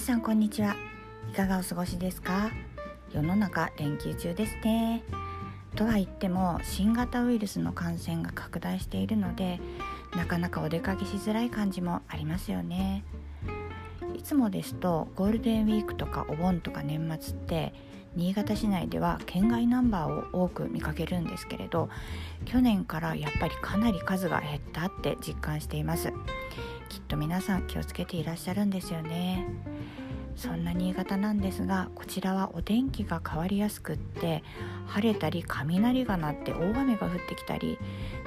さんこんにちは。いかがお過ごしですか？世の中連休中ですね。とは言っても新型ウイルスの感染が拡大しているのでなかなかお出かけしづらい感じもありますよね。いつもですとゴールデンウィークとかお盆とか年末って新潟市内では県外ナンバーを多く見かけるんですけれど去年からやっぱりかなり数が減ったって実感しています。きっと皆さん気をつけていらっしゃるんですよね。そんな新潟なんですがこちらはお天気が変わりやすくって晴れたり雷が鳴って大雨が降ってきたり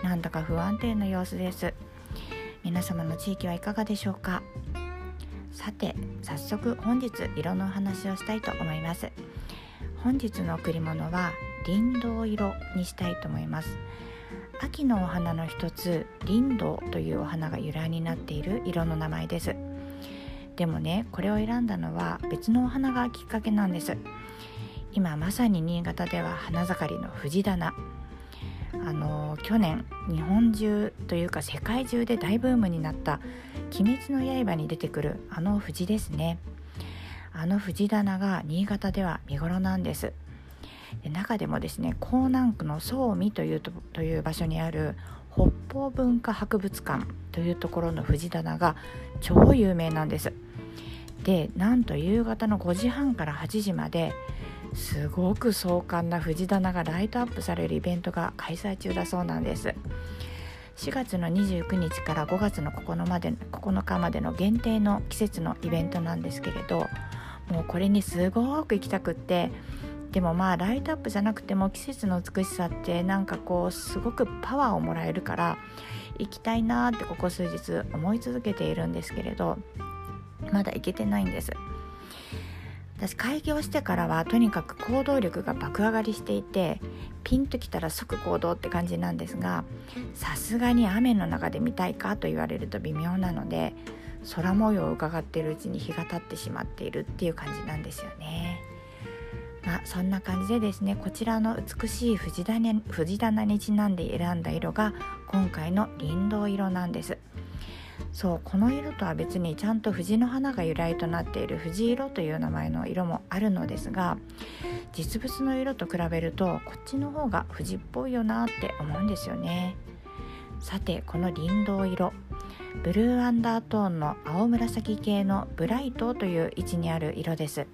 なんだか不安定な様子です。皆様の地域はいかがでしょうか？さて早速本日色のお話をしたいと思います。本日の贈り物は林道色にしたいと思います。秋のお花の一つリンドウというお花が由来になっている色の名前です。でもねこれを選んだのは別のお花がきっかけなんです。今まさに新潟では花盛りの藤棚。あの去年日本中というか世界中で大ブームになった「鬼滅の刃」に出てくるあの藤ですね。あの藤棚が新潟では見頃なんです。で中でもですね江南区の総美というとという場所にある北方文化博物館というところの藤棚が超有名なんです。でなんと夕方の5時半から8時まですごく壮観な藤棚がライトアップされるイベントが開催中だそうなんです。4月の29日から5月の9日まで ,9 日までの限定の季節のイベントなんですけれどもうこれにすごく行きたくってでもまあライトアップじゃなくても季節の美しさってなんかこうすごくパワーをもらえるから行きたいなってここ数日思い続けているんですけれどまだ行けてないんです私開業してからはとにかく行動力が爆上がりしていてピンときたら即行動って感じなんですがさすがに雨の中で見たいかと言われると微妙なので空模様を伺っているうちに日が経ってしまっているっていう感じなんですよね。まあ、そんな感じでですねこちらの美しい藤棚藤棚にちなんで選んだ色が今回の林道色なんですそうこの色とは別にちゃんと藤の花が由来となっている藤色という名前の色もあるのですが実物の色と比べるとこっちの方が藤っぽいよなって思うんですよね。さてこの林道色ブルーアンダートーンの青紫系のブライトという位置にある色です。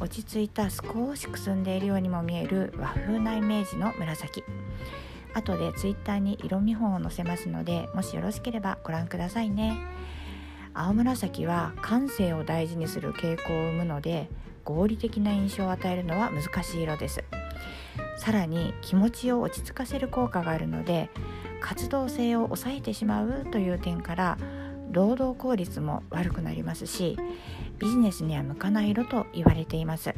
落ち着いた少しくすんでいるようにも見える和風なイメージの紫。後でツイッターに色見本を載せますのでもしよろしければご覧くださいね。青紫は感性を大事にする傾向を生むので合理的な印象を与えるのは難しい色です。さらに気持ちを落ち着かせる効果があるので活動性を抑えてしまうという点から労働効率も悪くなりますしビジネスには向かない色と言われています。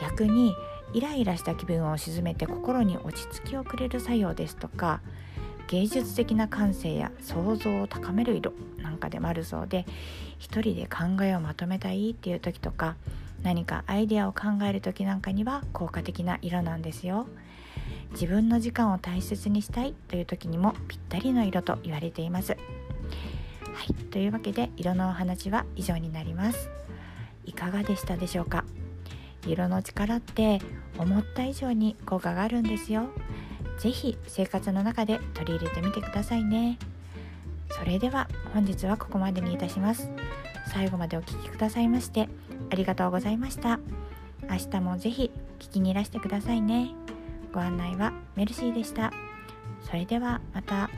逆にイライラした気分を鎮めて心に落ち着きをくれる作用ですとか芸術的な感性や想像を高める色なんかでもあるそうで一人で考えをまとめたいっていう時とか何かアイデアを考える時なんかには効果的な色なんですよ。自分の時間を大切にしたいという時にもぴったりの色と言われています。はい、というわけで色のお話は以上になります。いかがでしたでしょうか？色の力って思った以上に効果があるんですよ。是非生活の中で取り入れてみてくださいね。それでは本日はここまでにいたします。最後までお聴きくださいましてありがとうございました。明日も是非聞きにいらしてくださいね。ご案内はメルシーでした。それではまた。